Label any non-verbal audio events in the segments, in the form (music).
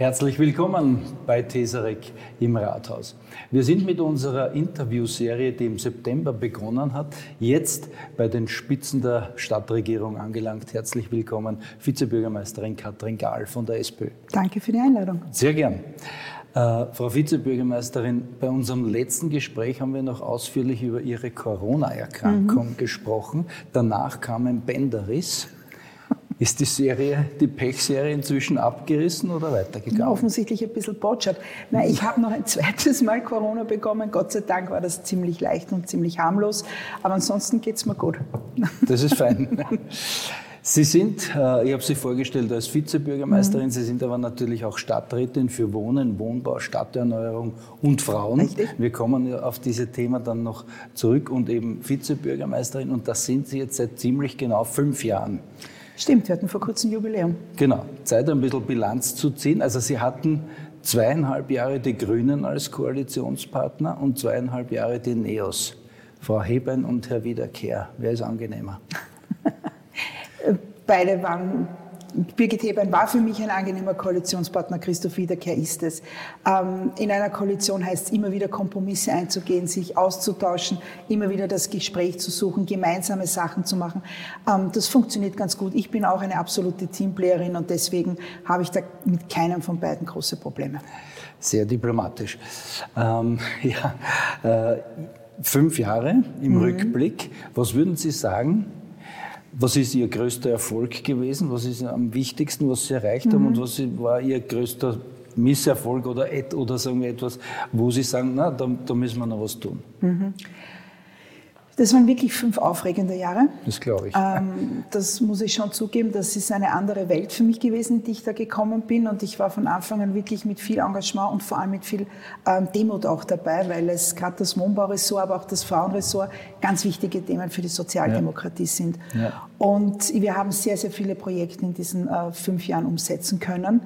Herzlich willkommen bei Tesarek im Rathaus. Wir sind mit unserer Interviewserie, die im September begonnen hat, jetzt bei den Spitzen der Stadtregierung angelangt. Herzlich willkommen, Vizebürgermeisterin Katrin Gahl von der SPÖ. Danke für die Einladung. Sehr gern. Äh, Frau Vizebürgermeisterin, bei unserem letzten Gespräch haben wir noch ausführlich über Ihre Corona-Erkrankung mhm. gesprochen. Danach kam ein Bänderriss. Ist die Serie, die Pechserie inzwischen abgerissen oder weitergegangen? Offensichtlich ein bisschen botschert. Nein, ich habe noch ein zweites Mal Corona bekommen. Gott sei Dank war das ziemlich leicht und ziemlich harmlos. Aber ansonsten geht es mir gut. (laughs) Das ist fein. Sie sind, äh, ich habe Sie vorgestellt als Vizebürgermeisterin, mhm. Sie sind aber natürlich auch Stadträtin für Wohnen, Wohnbau, Stadterneuerung und Frauen. Richtig. Wir kommen auf diese Themen dann noch zurück und eben Vizebürgermeisterin und das sind Sie jetzt seit ziemlich genau fünf Jahren. Stimmt, wir hatten vor kurzem Jubiläum. Genau, Zeit ein bisschen Bilanz zu ziehen. Also Sie hatten zweieinhalb Jahre die Grünen als Koalitionspartner und zweieinhalb Jahre die NEOS. Frau Heben und Herr Wiederkehr, wer ist angenehmer? (laughs) Beide waren Birgit Hebein war für mich ein angenehmer Koalitionspartner, Christoph Wiederkehr ist es. Ähm, in einer Koalition heißt es immer wieder Kompromisse einzugehen, sich auszutauschen, immer wieder das Gespräch zu suchen, gemeinsame Sachen zu machen. Ähm, das funktioniert ganz gut. Ich bin auch eine absolute Teamplayerin und deswegen habe ich da mit keinem von beiden große Probleme. Sehr diplomatisch. Ähm, (laughs) ja, äh, fünf Jahre im mhm. Rückblick. Was würden Sie sagen? Was ist Ihr größter Erfolg gewesen? Was ist am wichtigsten, was Sie erreicht mhm. haben? Und was war Ihr größter Misserfolg oder, oder sagen wir etwas, wo Sie sagen, na, da, da müssen wir noch was tun? Mhm. Das waren wirklich fünf aufregende Jahre. Das glaube ich. Ähm, das muss ich schon zugeben. Das ist eine andere Welt für mich gewesen, in die ich da gekommen bin. Und ich war von Anfang an wirklich mit viel Engagement und vor allem mit viel ähm, Demut auch dabei, weil es gerade das Wohnbauressort, aber auch das Frauenressort ganz wichtige Themen für die Sozialdemokratie ja. sind. Ja. Und wir haben sehr, sehr viele Projekte in diesen äh, fünf Jahren umsetzen können.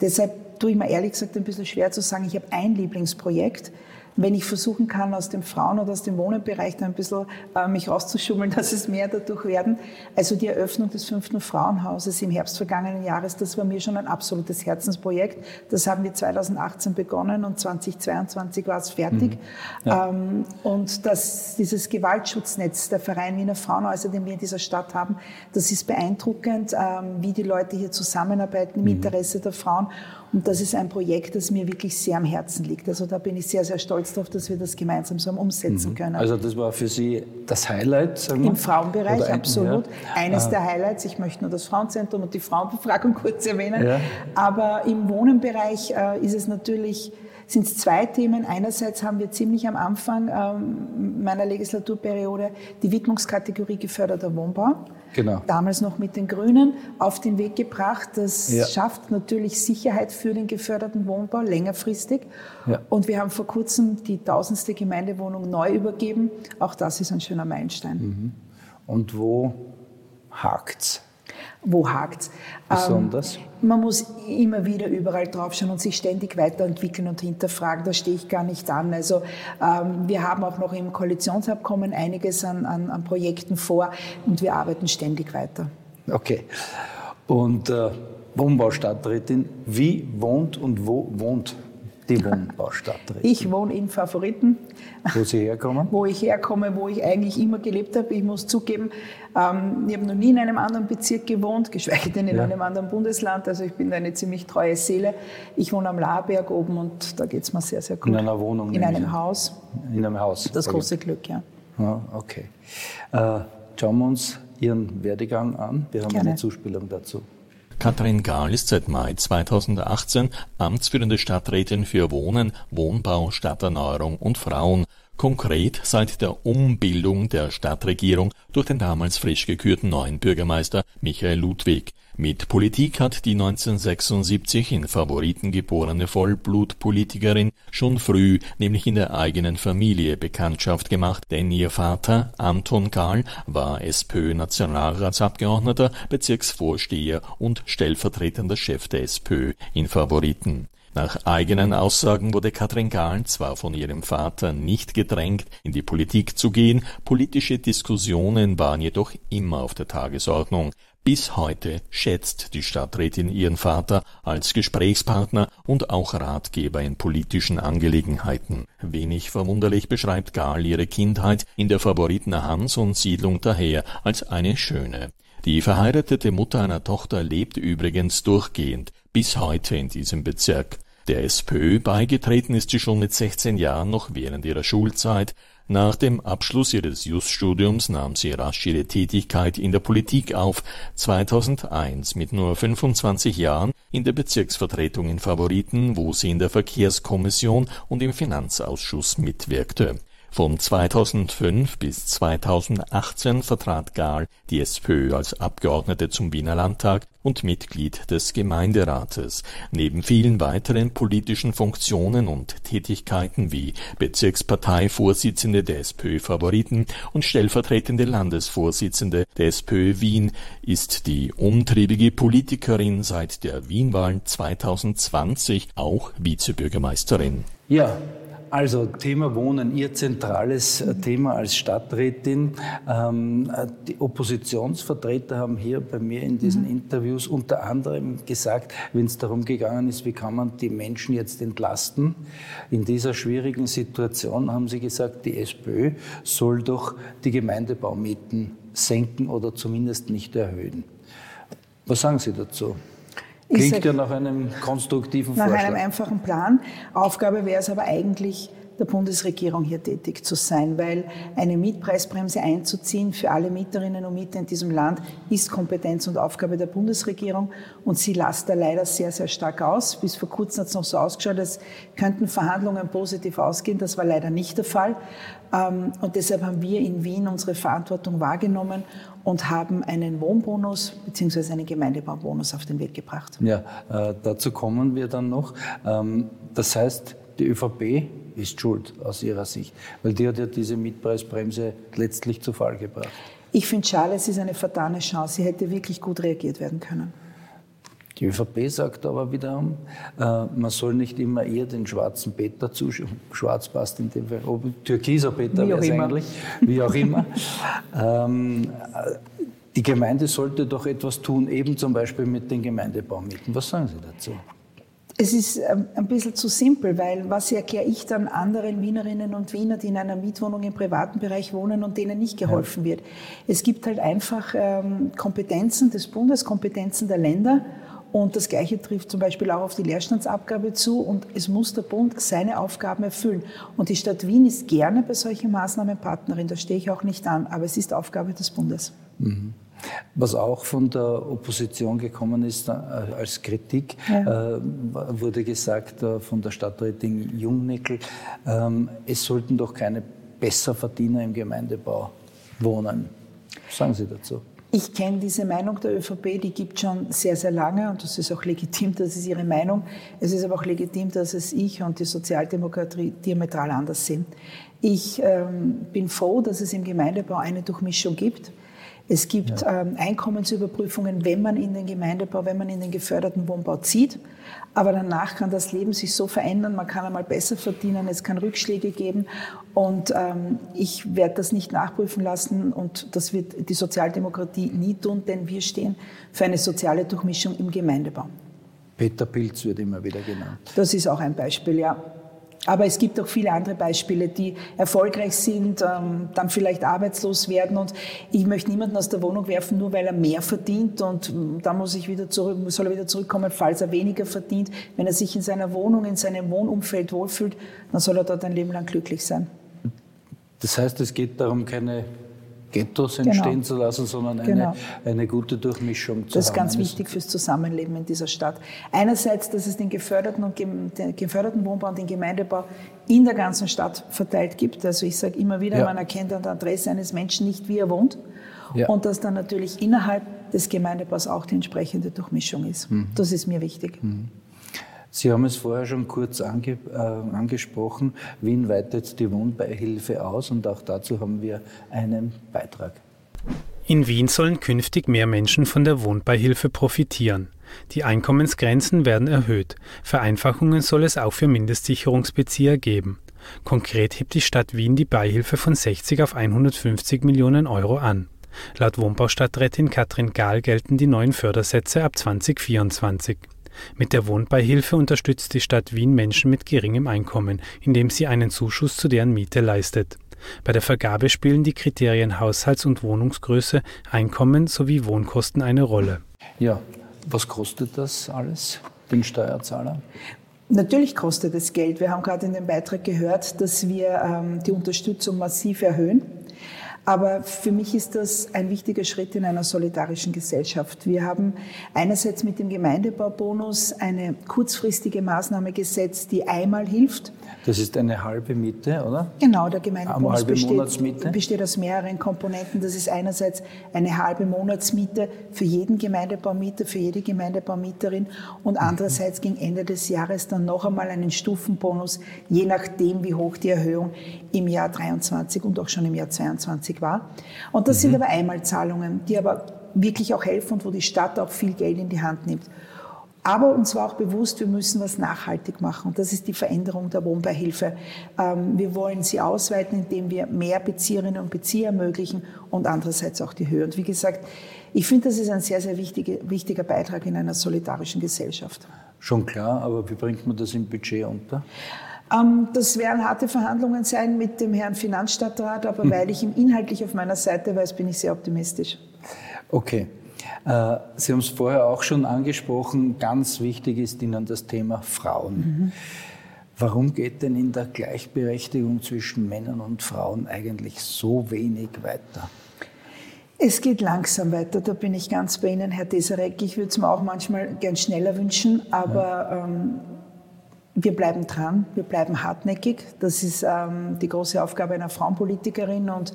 Deshalb tue ich mir ehrlich gesagt ein bisschen schwer zu sagen, ich habe ein Lieblingsprojekt wenn ich versuchen kann, aus dem Frauen- oder aus dem Wohnenbereich da ein bisschen äh, mich rauszuschummeln, (laughs) dass es mehr dadurch werden. Also die Eröffnung des fünften Frauenhauses im Herbst vergangenen Jahres, das war mir schon ein absolutes Herzensprojekt. Das haben wir 2018 begonnen und 2022 war es fertig. Mhm. Ja. Ähm, und das, dieses Gewaltschutznetz, der Verein Wiener Frauenhäuser, den wir in dieser Stadt haben, das ist beeindruckend, ähm, wie die Leute hier zusammenarbeiten im mhm. Interesse der Frauen. Und das ist ein Projekt, das mir wirklich sehr am Herzen liegt. Also da bin ich sehr, sehr stolz darauf, dass wir das gemeinsam so umsetzen mhm. können. Also das war für Sie das Highlight? Sagen wir? Im Frauenbereich, ein, absolut. Ja. Eines ah. der Highlights. Ich möchte nur das Frauenzentrum und die Frauenbefragung (laughs) kurz erwähnen. Ja. Aber im Wohnenbereich äh, ist es natürlich sind es zwei Themen. Einerseits haben wir ziemlich am Anfang ähm, meiner Legislaturperiode die Widmungskategorie geförderter Wohnbau genau. damals noch mit den Grünen, auf den Weg gebracht. Das ja. schafft natürlich Sicherheit für den geförderten Wohnbau längerfristig. Ja. Und wir haben vor kurzem die tausendste Gemeindewohnung neu übergeben. Auch das ist ein schöner Meilenstein. Mhm. Und wo hakt's? wo hakt Besonders? Ähm, man muss immer wieder überall draufschauen und sich ständig weiterentwickeln und hinterfragen. Da stehe ich gar nicht an. Also ähm, wir haben auch noch im Koalitionsabkommen einiges an, an, an, Projekten vor und wir arbeiten ständig weiter. Okay. Und äh, Wohnbaustadträtin, wie wohnt und wo wohnt die Wohnbaustadträtin? Ich wohne in Favoriten. Wo Sie herkommen? wo ich herkomme, wo ich eigentlich immer gelebt habe. Ich muss zugeben, ähm, ich habe noch nie in einem anderen Bezirk gewohnt, geschweige denn in ja. einem anderen Bundesland. Also ich bin eine ziemlich treue Seele. Ich wohne am Laberg oben und da geht es mir sehr, sehr gut. In einer Wohnung? In einem Haus. In einem Haus. Das große Glück, ja. ja okay. Äh, schauen wir uns Ihren Werdegang an. Wir haben Gerne. eine Zuspielung dazu. Katrin Gahl ist seit Mai 2018 amtsführende Stadträtin für Wohnen, Wohnbau, Stadterneuerung und Frauen, konkret seit der Umbildung der Stadtregierung durch den damals frisch gekürten neuen Bürgermeister Michael Ludwig. Mit Politik hat die 1976 in Favoriten geborene Vollblutpolitikerin schon früh, nämlich in der eigenen Familie, Bekanntschaft gemacht, denn ihr Vater Anton Gahl war SPÖ-Nationalratsabgeordneter, Bezirksvorsteher und stellvertretender Chef der SPÖ in Favoriten. Nach eigenen Aussagen wurde Katrin Gahl zwar von ihrem Vater nicht gedrängt, in die Politik zu gehen, politische Diskussionen waren jedoch immer auf der Tagesordnung. Bis heute schätzt die Stadträtin ihren Vater als Gesprächspartner und auch Ratgeber in politischen Angelegenheiten. Wenig verwunderlich beschreibt Gahl ihre Kindheit in der Favoriten Hans und Siedlung daher als eine schöne. Die verheiratete Mutter einer Tochter lebt übrigens durchgehend bis heute in diesem Bezirk. Der SPÖ beigetreten ist sie schon mit 16 Jahren noch während ihrer Schulzeit. Nach dem Abschluss ihres Juststudiums nahm sie rasch ihre Tätigkeit in der Politik auf, 2001 mit nur 25 Jahren in der Bezirksvertretung in Favoriten, wo sie in der Verkehrskommission und im Finanzausschuss mitwirkte von 2005 bis 2018 vertrat Gahl die SPÖ als Abgeordnete zum Wiener Landtag und Mitglied des Gemeinderates. Neben vielen weiteren politischen Funktionen und Tätigkeiten wie Bezirksparteivorsitzende der SPÖ-Favoriten und stellvertretende Landesvorsitzende der SPÖ Wien ist die umtriebige Politikerin seit der Wienwahl 2020 auch Vizebürgermeisterin. Ja, also Thema Wohnen, Ihr zentrales äh, Thema als Stadträtin. Ähm, äh, die Oppositionsvertreter haben hier bei mir in diesen mhm. Interviews unter anderem gesagt, wenn es darum gegangen ist, wie kann man die Menschen jetzt entlasten. In dieser schwierigen Situation haben sie gesagt, die SPÖ soll doch die Gemeindebaumieten senken oder zumindest nicht erhöhen. Was sagen Sie dazu? Klingt ja nach einem konstruktiven nach Vorschlag. Nach einem einfachen Plan. Aufgabe wäre es aber eigentlich, der Bundesregierung hier tätig zu sein, weil eine Mietpreisbremse einzuziehen für alle Mieterinnen und Mieter in diesem Land ist Kompetenz und Aufgabe der Bundesregierung und sie lasst da leider sehr, sehr stark aus. Bis vor kurzem hat es noch so ausgeschaut, als könnten Verhandlungen positiv ausgehen. Das war leider nicht der Fall. Ähm, und deshalb haben wir in Wien unsere Verantwortung wahrgenommen und haben einen Wohnbonus bzw. einen Gemeindebaubonus auf den Weg gebracht. Ja, äh, dazu kommen wir dann noch. Ähm, das heißt, die ÖVP ist schuld aus ihrer Sicht, weil die hat ja diese Mietpreisbremse letztlich zu Fall gebracht. Ich finde schade, es ist eine vertane Chance. Sie hätte wirklich gut reagiert werden können. Die ÖVP sagt aber wiederum, äh, man soll nicht immer eher den schwarzen Peter zuschauen. Schwarz passt in dem Fall, ob türkiser Peter wäre es eigentlich, wie auch immer. ähm, die Gemeinde sollte doch etwas tun, eben zum Beispiel mit den Gemeindebaumieten. Was sagen Sie dazu? Es ist ähm, ein bisschen zu simpel, weil was erkläre ich dann anderen Wienerinnen und Wiener, die in einer Mietwohnung im privaten Bereich wohnen und denen nicht geholfen wird? Es gibt halt einfach ähm, Kompetenzen des Bundes, Kompetenzen der Länder und das Gleiche trifft zum Beispiel auch auf die Leerstandsabgabe zu. Und es muss der Bund seine Aufgaben erfüllen. Und die Stadt Wien ist gerne bei solchen Maßnahmen Partnerin. Da stehe ich auch nicht an. Aber es ist Aufgabe des Bundes. Mhm. Was auch von der Opposition gekommen ist äh, als Kritik, ja. äh, wurde gesagt äh, von der Stadträtin Jungnickel, ähm, es sollten doch keine Besserverdiener im Gemeindebau wohnen. Was sagen Sie dazu? Ich kenne diese Meinung der ÖVP, die gibt schon sehr, sehr lange und das ist auch legitim, (laughs) das ist ihre Meinung. Es ist aber auch legitim, dass es ich und die Sozialdemokratie diametral anders sehen. Ich ähm, bin froh, dass es im Gemeindebau eine Durchmischung gibt. Es gibt ja. ähm, Einkommensüberprüfungen, wenn man in den Gemeindebau, wenn man in den geförderten Wohnbau zieht. Aber danach kann das Leben sich so verändern, man kann einmal besser verdienen, es kann Rückschläge geben. Und ähm, ich werde das nicht nachprüfen lassen und das wird die Sozialdemokratie nie tun, denn wir stehen für eine soziale Durchmischung im Gemeindebau. Peter Pilz wird immer wieder genannt. Das ist auch ein Beispiel, ja. Aber es gibt auch viele andere Beispiele, die erfolgreich sind, ähm, dann vielleicht arbeitslos werden. Und ich möchte niemanden aus der Wohnung werfen, nur weil er mehr verdient. Und ähm, dann muss ich wieder zurück, soll er wieder zurückkommen, falls er weniger verdient. Wenn er sich in seiner Wohnung, in seinem Wohnumfeld wohlfühlt, dann soll er dort ein Leben lang glücklich sein. Das heißt, es geht darum, keine Ghettos genau. entstehen genau. zu lassen, sondern eine, genau. eine gute Durchmischung zu Das ist haben. ganz wichtig fürs Zusammenleben in dieser Stadt. Einerseits, dass es den geförderten, und den geförderten Wohnbau und den Gemeindebau in der ganzen Stadt verteilt gibt. Also ich sage immer wieder, ja. man erkennt an der Adresse eines Menschen nicht, wie er wohnt. Ja. Und dass dann natürlich innerhalb des Gemeindebaus auch die entsprechende Durchmischung ist. Mhm. Das ist mir wichtig. Mhm. Sie haben es vorher schon kurz ange, äh, angesprochen. Wien weitet die Wohnbeihilfe aus und auch dazu haben wir einen Beitrag. In Wien sollen künftig mehr Menschen von der Wohnbeihilfe profitieren. Die Einkommensgrenzen werden erhöht. Vereinfachungen soll es auch für Mindestsicherungsbezieher geben. Konkret hebt die Stadt Wien die Beihilfe von 60 auf 150 Millionen Euro an. Laut Wohnbaustadträtin Katrin Gahl gelten die neuen Fördersätze ab 2024. Mit der Wohnbeihilfe unterstützt die Stadt Wien Menschen mit geringem Einkommen, indem sie einen Zuschuss zu deren Miete leistet. Bei der Vergabe spielen die Kriterien Haushalts- und Wohnungsgröße, Einkommen sowie Wohnkosten eine Rolle. Ja, was kostet das alles, den Steuerzahler? Natürlich kostet es Geld. Wir haben gerade in dem Beitrag gehört, dass wir ähm, die Unterstützung massiv erhöhen. Aber für mich ist das ein wichtiger Schritt in einer solidarischen Gesellschaft. Wir haben einerseits mit dem Gemeindebaubonus eine kurzfristige Maßnahme gesetzt, die einmal hilft. Das ist eine halbe Miete, oder? Genau, der Gemeindebonus besteht, besteht, aus mehreren Komponenten. Das ist einerseits eine halbe Monatsmiete für jeden Gemeindebaumieter, für jede Gemeindebaumieterin und andererseits gegen Ende des Jahres dann noch einmal einen Stufenbonus, je nachdem, wie hoch die Erhöhung im Jahr 23 und auch schon im Jahr 22 war. Und das mhm. sind aber Einmalzahlungen, die aber wirklich auch helfen und wo die Stadt auch viel Geld in die Hand nimmt. Aber uns war auch bewusst, wir müssen was nachhaltig machen. Und das ist die Veränderung der Wohnbeihilfe. Ähm, wir wollen sie ausweiten, indem wir mehr Bezieherinnen und Bezieher ermöglichen und andererseits auch die Höhe. Und wie gesagt, ich finde, das ist ein sehr, sehr wichtiger, wichtiger Beitrag in einer solidarischen Gesellschaft. Schon klar, aber wie bringt man das im Budget unter? Ähm, das werden harte Verhandlungen sein mit dem Herrn Finanzstadtrat, aber hm. weil ich ihm inhaltlich auf meiner Seite weiß, bin ich sehr optimistisch. Okay. Äh, Sie haben es vorher auch schon angesprochen, ganz wichtig ist Ihnen das Thema Frauen. Mhm. Warum geht denn in der Gleichberechtigung zwischen Männern und Frauen eigentlich so wenig weiter? Es geht langsam weiter, da bin ich ganz bei Ihnen, Herr Deserek. Ich würde es mir auch manchmal gern schneller wünschen, aber ja. ähm, wir bleiben dran, wir bleiben hartnäckig. Das ist ähm, die große Aufgabe einer Frauenpolitikerin und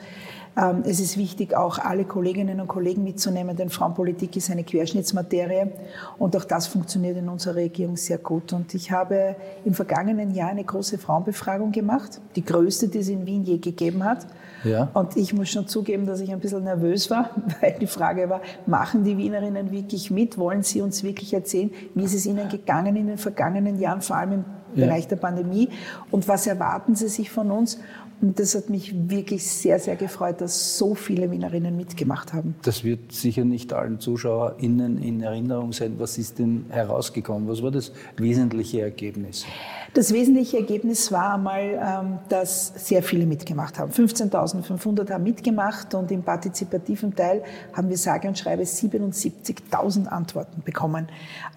es ist wichtig, auch alle Kolleginnen und Kollegen mitzunehmen, denn Frauenpolitik ist eine Querschnittsmaterie und auch das funktioniert in unserer Regierung sehr gut. Und ich habe im vergangenen Jahr eine große Frauenbefragung gemacht, die größte, die es in Wien je gegeben hat. Ja. Und ich muss schon zugeben, dass ich ein bisschen nervös war, (laughs) weil die Frage war, machen die Wienerinnen wirklich mit? Wollen sie uns wirklich erzählen, wie ist es ihnen gegangen in den vergangenen Jahren, vor allem im ja. Bereich der Pandemie? Und was erwarten sie sich von uns? Und das hat mich wirklich sehr, sehr gefreut, dass so viele Wienerinnen mitgemacht haben. Das wird sicher nicht allen ZuschauerInnen in Erinnerung sein. Was ist denn herausgekommen? Was war das wesentliche Ergebnis? Das wesentliche Ergebnis war einmal, ähm, dass sehr viele mitgemacht haben. 15.500 haben mitgemacht und im partizipativen Teil haben wir sage und schreibe 77.000 Antworten bekommen.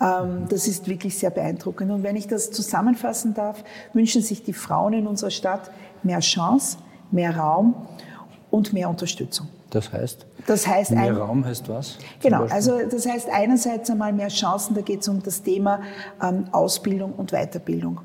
Ähm, das ist wirklich sehr beeindruckend. Und wenn ich das zusammenfassen darf, wünschen sich die Frauen in unserer Stadt mehr Chance, mehr Raum und mehr Unterstützung. Das heißt? Das heißt mehr ein, Raum heißt was? Genau, also das heißt einerseits einmal mehr Chancen, da geht es um das Thema ähm, Ausbildung und Weiterbildung.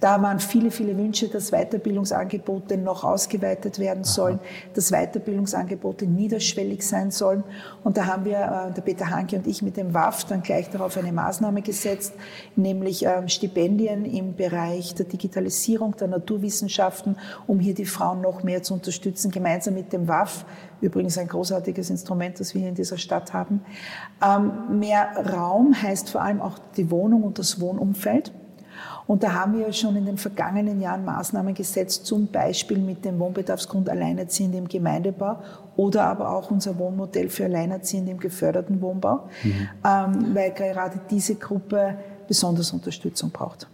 Da waren viele, viele Wünsche, dass Weiterbildungsangebote noch ausgeweitet werden sollen, Aha. dass Weiterbildungsangebote niederschwellig sein sollen. Und da haben wir, äh, der Peter Hanke und ich mit dem WAF dann gleich darauf eine Maßnahme gesetzt, nämlich ähm, Stipendien im Bereich der Digitalisierung, der Naturwissenschaften, um hier die Frauen noch mehr zu unterstützen, gemeinsam mit dem WAF. Übrigens ein großartiges Instrument, das wir hier in dieser Stadt haben. Ähm, mehr Raum heißt vor allem auch die Wohnung und das Wohnumfeld. Und da haben wir schon in den vergangenen Jahren Maßnahmen gesetzt, zum Beispiel mit dem Wohnbedarfsgrund Alleinerziehende im Gemeindebau oder aber auch unser Wohnmodell für Alleinerziehende im geförderten Wohnbau, mhm. ähm, weil gerade diese Gruppe besonders Unterstützung braucht.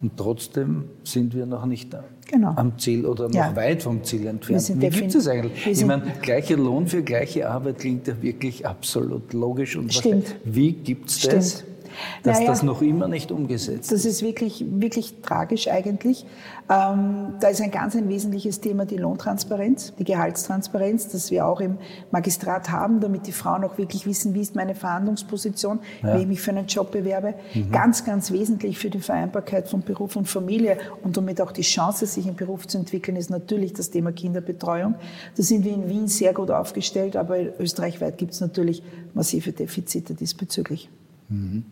Und trotzdem sind wir noch nicht genau. am Ziel oder noch ja. weit vom Ziel entfernt. Wie gibt es eigentlich? Ich meine, gleicher Lohn für gleiche Arbeit klingt ja wirklich absolut logisch. Und Stimmt. Wie gibt es das? Dass naja, das noch immer nicht umgesetzt ist. Das ist wirklich, wirklich tragisch eigentlich. Ähm, da ist ein ganz ein wesentliches Thema die Lohntransparenz, die Gehaltstransparenz, das wir auch im Magistrat haben, damit die Frauen auch wirklich wissen, wie ist meine Verhandlungsposition, ja. wenn ich mich für einen Job bewerbe. Mhm. Ganz, ganz wesentlich für die Vereinbarkeit von Beruf und Familie und damit auch die Chance, sich im Beruf zu entwickeln, ist natürlich das Thema Kinderbetreuung. Da sind wir in Wien sehr gut aufgestellt, aber österreichweit gibt es natürlich massive Defizite diesbezüglich. Mhm.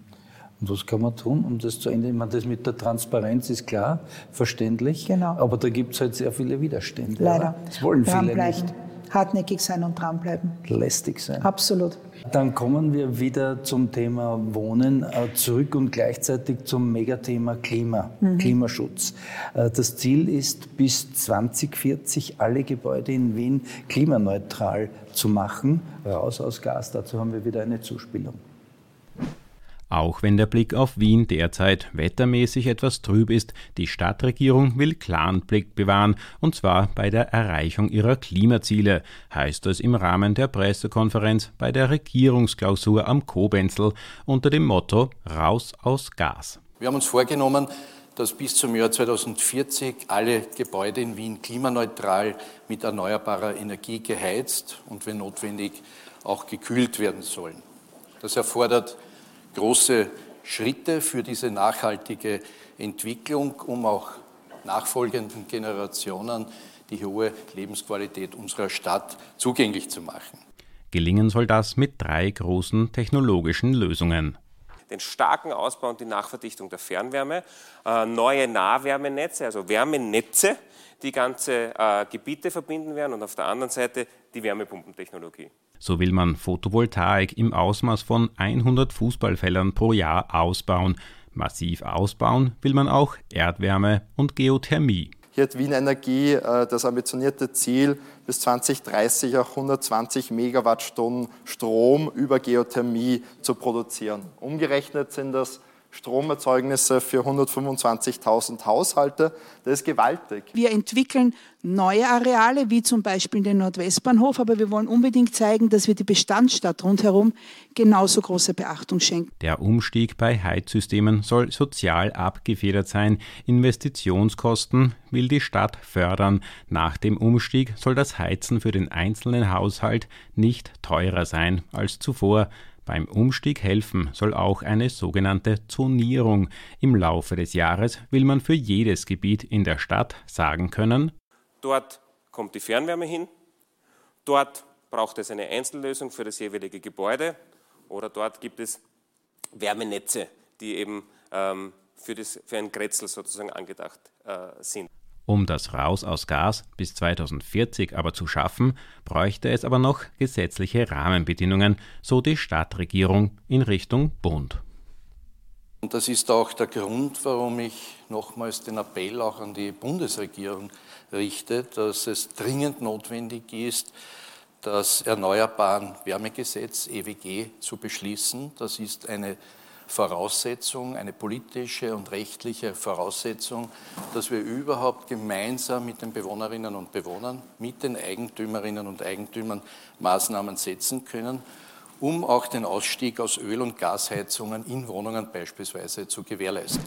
Und was kann man tun, um das zu ändern? Ich meine, das mit der Transparenz ist klar, verständlich. Genau. Aber da gibt es halt sehr viele Widerstände. Leider. Oder? Das wollen viele nicht. hartnäckig sein und dranbleiben. Lästig sein. Absolut. Dann kommen wir wieder zum Thema Wohnen äh, zurück und gleichzeitig zum Megathema Klima, mhm. Klimaschutz. Äh, das Ziel ist, bis 2040 alle Gebäude in Wien klimaneutral zu machen. Raus aus Gas, dazu haben wir wieder eine Zuspielung. Auch wenn der Blick auf Wien derzeit wettermäßig etwas trüb ist, die Stadtregierung will klaren Blick bewahren, und zwar bei der Erreichung ihrer Klimaziele, heißt es im Rahmen der Pressekonferenz bei der Regierungsklausur am Kobenzel unter dem Motto Raus aus Gas. Wir haben uns vorgenommen, dass bis zum Jahr 2040 alle Gebäude in Wien klimaneutral mit erneuerbarer Energie geheizt und wenn notwendig auch gekühlt werden sollen. Das erfordert große Schritte für diese nachhaltige Entwicklung, um auch nachfolgenden Generationen die hohe Lebensqualität unserer Stadt zugänglich zu machen. Gelingen soll das mit drei großen technologischen Lösungen den starken Ausbau und die Nachverdichtung der Fernwärme, äh, neue Nahwärmenetze, also Wärmenetze, die ganze äh, Gebiete verbinden werden und auf der anderen Seite die Wärmepumpentechnologie. So will man Photovoltaik im Ausmaß von 100 Fußballfeldern pro Jahr ausbauen. Massiv ausbauen will man auch Erdwärme und Geothermie. Hier hat Wien Energie äh, das ambitionierte Ziel, bis 2030 auch 120 Megawattstunden Strom über Geothermie zu produzieren. Umgerechnet sind das Stromerzeugnisse für 125.000 Haushalte. Das ist gewaltig. Wir entwickeln neue Areale, wie zum Beispiel den Nordwestbahnhof, aber wir wollen unbedingt zeigen, dass wir die Bestandsstadt rundherum genauso große Beachtung schenken. Der Umstieg bei Heizsystemen soll sozial abgefedert sein. Investitionskosten will die Stadt fördern. Nach dem Umstieg soll das Heizen für den einzelnen Haushalt nicht teurer sein als zuvor. Beim Umstieg helfen soll auch eine sogenannte Zonierung. Im Laufe des Jahres will man für jedes Gebiet in der Stadt sagen können, dort kommt die Fernwärme hin, dort braucht es eine Einzellösung für das jeweilige Gebäude oder dort gibt es Wärmenetze, die eben ähm, für, das, für ein Kretzel sozusagen angedacht äh, sind. Um das Raus aus Gas bis 2040 aber zu schaffen, bräuchte es aber noch gesetzliche Rahmenbedingungen, so die Stadtregierung in Richtung Bund. Und das ist auch der Grund, warum ich nochmals den Appell auch an die Bundesregierung richte, dass es dringend notwendig ist, das Erneuerbaren Wärmegesetz EWG zu beschließen. Das ist eine Voraussetzung, eine politische und rechtliche Voraussetzung, dass wir überhaupt gemeinsam mit den Bewohnerinnen und Bewohnern, mit den Eigentümerinnen und Eigentümern Maßnahmen setzen können, um auch den Ausstieg aus Öl- und Gasheizungen in Wohnungen beispielsweise zu gewährleisten.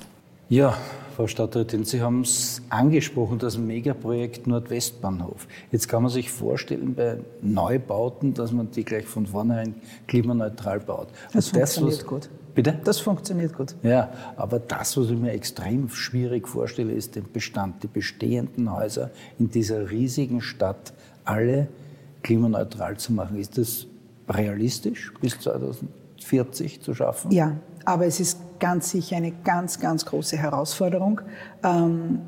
Ja, Frau Stadträtin, Sie haben es angesprochen, das Megaprojekt Nordwestbahnhof. Jetzt kann man sich vorstellen, bei Neubauten, dass man die gleich von vornherein klimaneutral baut. Das, das funktioniert was, gut. Bitte? Das funktioniert gut. Ja, aber das, was ich mir extrem schwierig vorstelle, ist den Bestand, die bestehenden Häuser in dieser riesigen Stadt alle klimaneutral zu machen. Ist das realistisch bis 2040 zu schaffen? Ja, aber es ist ganz sicher eine ganz, ganz große Herausforderung. Ähm,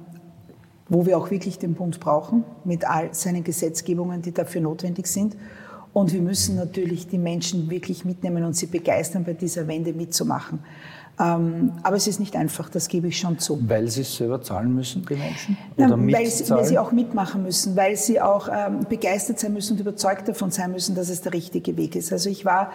wo wir auch wirklich den Bund brauchen, mit all seinen Gesetzgebungen, die dafür notwendig sind. Und wir müssen natürlich die Menschen wirklich mitnehmen und sie begeistern, bei dieser Wende mitzumachen. Ähm, aber es ist nicht einfach, das gebe ich schon zu. Weil sie es selber zahlen müssen, die Menschen? Oder Nein, weil, sie, weil, sie, auch mitmachen müssen, weil sie auch ähm, begeistert sein müssen und überzeugt davon sein müssen, dass es der richtige Weg ist. Also ich war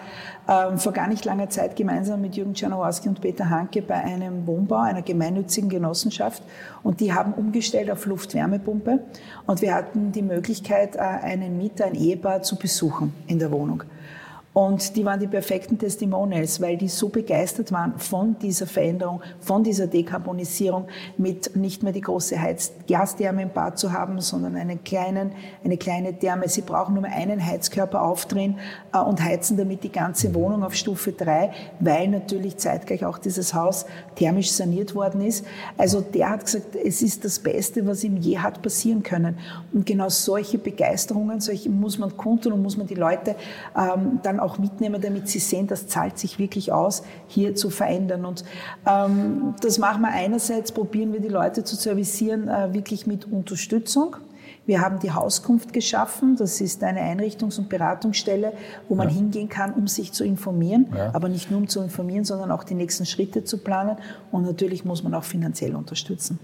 ähm, vor gar nicht langer Zeit gemeinsam mit Jürgen Czernowarski und Peter Hanke bei einem Wohnbau, einer gemeinnützigen Genossenschaft und die haben umgestellt auf Luftwärmepumpe und wir hatten die Möglichkeit, äh, einen Mieter, ein Ehepaar zu besuchen in der Wohnung. Und die waren die perfekten Testimonials, weil die so begeistert waren von dieser Veränderung, von dieser Dekarbonisierung, mit nicht mehr die große Heiz im Bad zu haben, sondern einen kleinen, eine kleine Therme. Sie brauchen nur einen Heizkörper aufdrehen äh, und heizen damit die ganze Wohnung auf Stufe 3, weil natürlich zeitgleich auch dieses Haus thermisch saniert worden ist. Also der hat gesagt, es ist das Beste, was ihm je hat passieren können. Und genau solche Begeisterungen, solche muss man kundtun und muss man die Leute ähm, dann auch auch mitnehmen, damit sie sehen, das zahlt sich wirklich aus, hier zu verändern. Und ähm, das machen wir einerseits, probieren wir die Leute zu servicieren, äh, wirklich mit Unterstützung Wir haben die Hauskunft geschaffen. Das ist eine Einrichtungs- und Beratungsstelle, wo man ja. hingehen kann, um sich zu informieren. Ja. Aber nicht nur um zu informieren, sondern auch die nächsten Schritte zu planen. Und natürlich muss man auch finanziell unterstützen.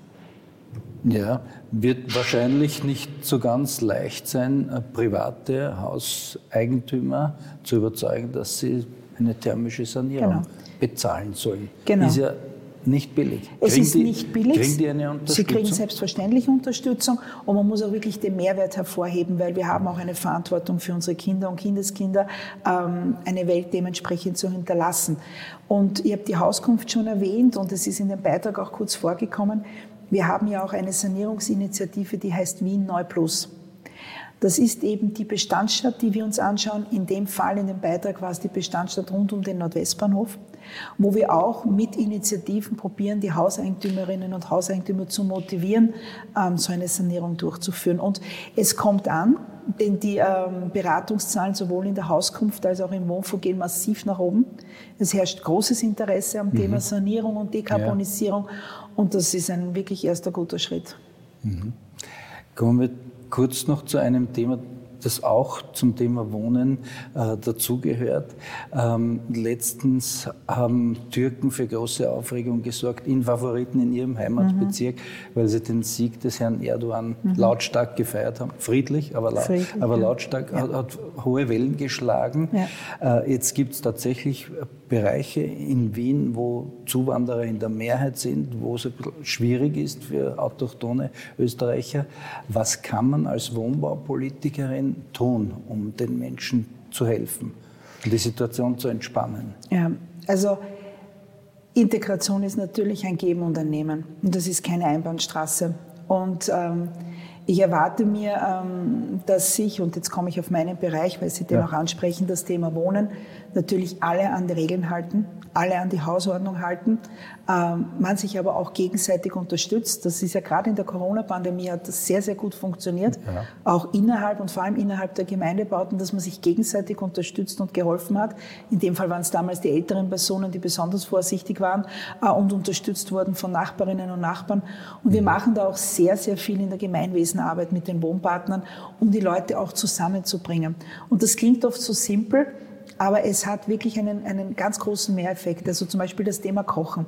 Ja, wird wahrscheinlich nicht so ganz leicht sein, äh, private Hauseigentümer zu überzeugen, dass sie eine thermische Sanierung genau. bezahlen sollen. Genau. Ist ja nicht billig. Es kriegen ist die, nicht billig. Kriegen die eine Unterstützung? Sie kriegen selbstverständlich Unterstützung und man muss auch wirklich den Mehrwert hervorheben, weil wir haben auch eine Verantwortung für unsere Kinder und Kindeskinder, ähm, eine Welt dementsprechend zu hinterlassen. Und ich habe die Hauskunft schon erwähnt und es ist in dem Beitrag auch kurz vorgekommen. Wir haben ja auch eine Sanierungsinitiative, die heißt Wien Neu Plus. Das ist eben die Bestandsstadt, die wir uns anschauen. In dem Fall, in dem Beitrag war es die Bestandsstadt rund um den Nordwestbahnhof, wo wir auch mit Initiativen probieren, die Hauseigentümerinnen und Hauseigentümer zu motivieren, ähm, so eine Sanierung durchzuführen. Und es kommt an, denn die ähm, Beratungszahlen sowohl in der Hauskunft als auch im Wohnfonds gehen massiv nach oben. Es herrscht großes Interesse am mhm. Thema Sanierung und Dekarbonisierung ja. Und das ist ein wirklich erster guter Schritt. Mhm. Kommen wir kurz noch zu einem Thema, das auch zum Thema Wohnen äh, dazugehört. Ähm, letztens haben Türken für große Aufregung gesorgt in Favoriten in ihrem Heimatbezirk, mhm. weil sie den Sieg des Herrn Erdogan mhm. lautstark gefeiert haben. Friedlich, aber, laut, Friedlich, aber lautstark, ja. hat, hat, hohe Wellen geschlagen. Ja. Äh, jetzt gibt es tatsächlich Bereiche in Wien, wo Zuwanderer in der Mehrheit sind, wo es schwierig ist für autochtone Österreicher. Was kann man als Wohnbaupolitikerin tun, um den Menschen zu helfen und die Situation zu entspannen? Ja, also Integration ist natürlich ein Geben und ein Nehmen. Und das ist keine Einbahnstraße. Und ähm, ich erwarte mir, ähm, dass sich, und jetzt komme ich auf meinen Bereich, weil Sie den ja. auch ansprechen, das Thema Wohnen, natürlich alle an die Regeln halten, alle an die Hausordnung halten, ähm, man sich aber auch gegenseitig unterstützt. Das ist ja gerade in der Corona-Pandemie hat das sehr, sehr gut funktioniert, ja. auch innerhalb und vor allem innerhalb der Gemeindebauten, dass man sich gegenseitig unterstützt und geholfen hat. In dem Fall waren es damals die älteren Personen, die besonders vorsichtig waren äh, und unterstützt wurden von Nachbarinnen und Nachbarn. Und wir mhm. machen da auch sehr, sehr viel in der Gemeinwesenarbeit mit den Wohnpartnern, um die Leute auch zusammenzubringen. Und das klingt oft so simpel, aber es hat wirklich einen, einen ganz großen Mehreffekt. Also zum Beispiel das Thema Kochen.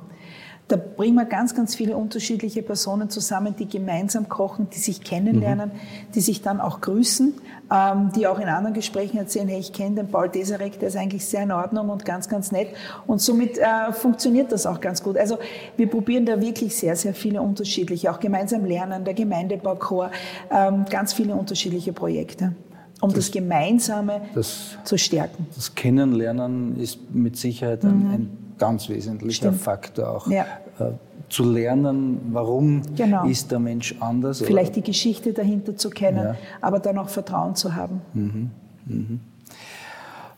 Da bringen wir ganz, ganz viele unterschiedliche Personen zusammen, die gemeinsam kochen, die sich kennenlernen, mhm. die sich dann auch grüßen, ähm, die auch in anderen Gesprächen erzählen, hey, ich kenne den Paul Desarek, der ist eigentlich sehr in Ordnung und ganz, ganz nett. Und somit äh, funktioniert das auch ganz gut. Also wir probieren da wirklich sehr, sehr viele unterschiedliche, auch gemeinsam lernen, der Gemeindebauchor, ähm, ganz viele unterschiedliche Projekte um das, das Gemeinsame das, zu stärken. Das Kennenlernen ist mit Sicherheit ein, mhm. ein ganz wesentlicher Stimmt. Faktor auch. Ja. Äh, zu lernen, warum genau. ist der Mensch anders. Vielleicht oder? die Geschichte dahinter zu kennen, ja. aber dann auch Vertrauen zu haben. Mhm. Mhm.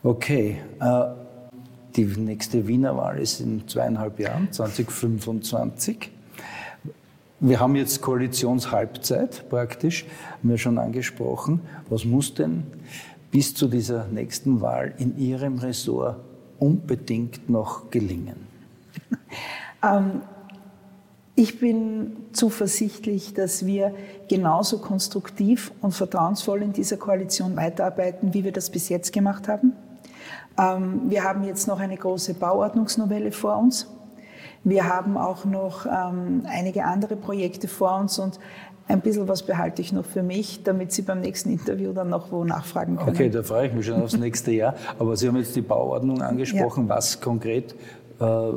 Okay. Äh, die nächste Wiener Wahl ist in zweieinhalb Jahren, 2025. Wir haben jetzt Koalitionshalbzeit praktisch, haben wir schon angesprochen. Was muss denn bis zu dieser nächsten Wahl in Ihrem Ressort unbedingt noch gelingen? (laughs) Ähm, ich bin zuversichtlich, dass wir genauso konstruktiv und vertrauensvoll in dieser Koalition weiterarbeiten, wie wir das bis jetzt gemacht haben. Ähm, wir haben jetzt noch eine große Bauordnungsnovelle vor uns. Wir haben auch noch ähm, einige andere Projekte vor uns und ein bisschen was behalte ich noch für mich, damit Sie beim nächsten Interview dann noch wo nachfragen können. Okay, da freue ich mich schon aufs nächste Jahr. Aber Sie haben jetzt die Bauordnung angesprochen. Ja. Was konkret äh,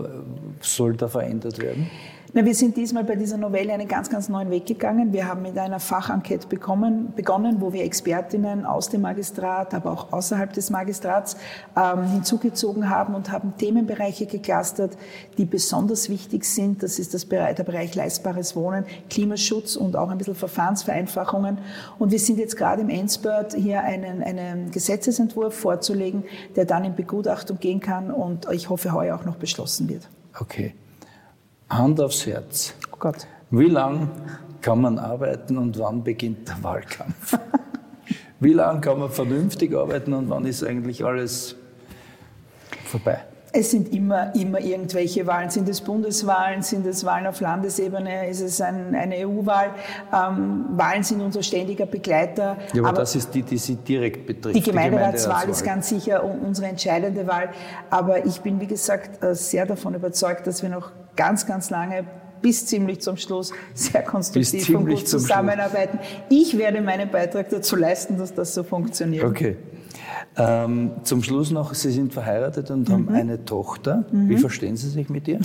soll da verändert werden? Na, wir sind diesmal bei dieser Novelle einen ganz, ganz neuen Weg gegangen. Wir haben mit einer Fachenquete bekommen, begonnen, wo wir Expertinnen aus dem Magistrat, aber auch außerhalb des Magistrats ähm, hinzugezogen haben und haben Themenbereiche geclustert, die besonders wichtig sind. Das ist das der Bereich leistbares Wohnen, Klimaschutz und auch ein bisschen Verfahrensvereinfachungen. Und wir sind jetzt gerade im Endspurt, hier einen, einen Gesetzesentwurf vorzulegen, der dann in Begutachtung gehen kann und ich hoffe, heuer auch noch beschlossen wird. Okay. Hand aufs Herz. Oh Gott. Wie lang kann man arbeiten und wann beginnt der Wahlkampf? (laughs) Wie lange kann man vernünftig arbeiten und wann ist eigentlich alles vorbei? Es sind immer, immer irgendwelche Wahlen. Sind es Bundeswahlen? Sind es Wahlen auf Landesebene? Ist es ein, eine EU-Wahl? Ähm, Wahlen sind unser ständiger Begleiter. Ja, aber, aber, das ist die, die Sie direkt betrifft. Die Gemeinderatswahl ist ganz sicher unsere entscheidende Wahl. Aber ich bin, wie gesagt, äh, sehr davon überzeugt, dass wir noch ganz, ganz lange bis ziemlich zum Schluss sehr konstruktiv und gut zusammenarbeiten. Ich werde meinen Beitrag dazu leisten, dass das so funktioniert. Okay. Ähm, zum Schluss noch, Sie sind verheiratet und mhm. haben eine Tochter. Mhm. Wie verstehen Sie sich mit ihr?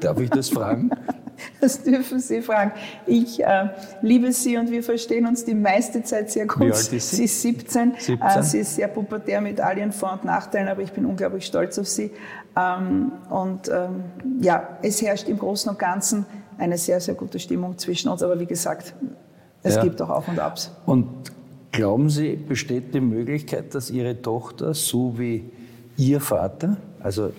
Darf ich das fragen? (laughs) (laughs) Das dürfen Sie fragen. Ich äh, liebe sie und wir verstehen uns die meiste Zeit sehr gut. Wie alt ist sie? Sie ist 17. 17? Äh, sie ist sehr pubertär mit all ihren Vor- und Nachteilen, aber ich bin unglaublich stolz auf sie. Ähm, und ähm, ja, es herrscht im Großen und Ganzen eine sehr, sehr gute Stimmung zwischen uns. Aber wie gesagt, es ja. gibt auch Auf und Abs. Und Glauben Sie, besteht die Möglichkeit, dass Ihre Tochter, so wie Ihr Vater, also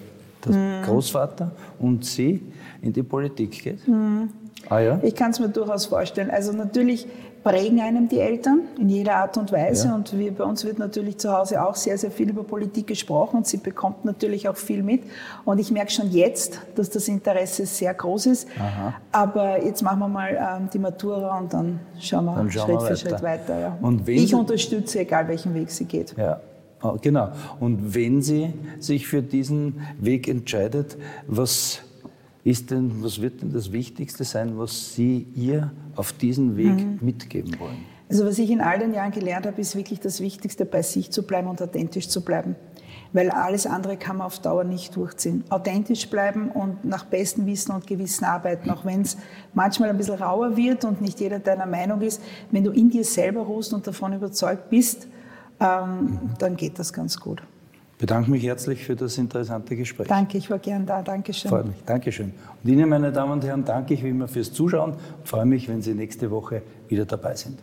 der mhm. Großvater und Sie, in die Politik geht? Mhm. Ah, ja? Ich kann es mir durchaus vorstellen. Also natürlich prägen einem die Eltern in jeder Art und Weise. Ja. Und wir, bei uns wird natürlich zu Hause auch sehr, sehr viel über Politik gesprochen und sie bekommt natürlich auch viel mit. Und ich merke schon jetzt, dass das Interesse sehr groß ist. Aha. Aber jetzt machen wir mal ähm, die Matura und dann schauen wir dann schauen Schritt wir für Schritt weiter. Ja. Und ich unterstütze, egal welchen Weg sie geht. Ja. Oh, genau. Und wenn sie sich für diesen Weg entscheidet, was ist denn, was wird denn das Wichtigste sein, was Sie ihr auf diesen Weg mhm. mitgeben wollen? Also was ich in all den Jahren gelernt habe, ist wirklich das Wichtigste, bei sich zu bleiben und authentisch zu bleiben. Weil alles andere kann man auf Dauer nicht durchziehen. Authentisch bleiben und nach bestem Wissen und Gewissen arbeiten, auch wenn es manchmal ein bisschen rauer wird und nicht jeder deiner Meinung ist. Wenn du in dir selber ruhst und davon überzeugt bist, ähm, dann geht das ganz gut bedanke mich herzlich für das interessante Gespräch. Danke, ich war gern da. Dankeschön. Freut mich. Dankeschön. Und Ihnen, meine Damen und Herren, danke ich wie immer fürs Zuschauen und freue mich, wenn Sie nächste Woche wieder dabei sind.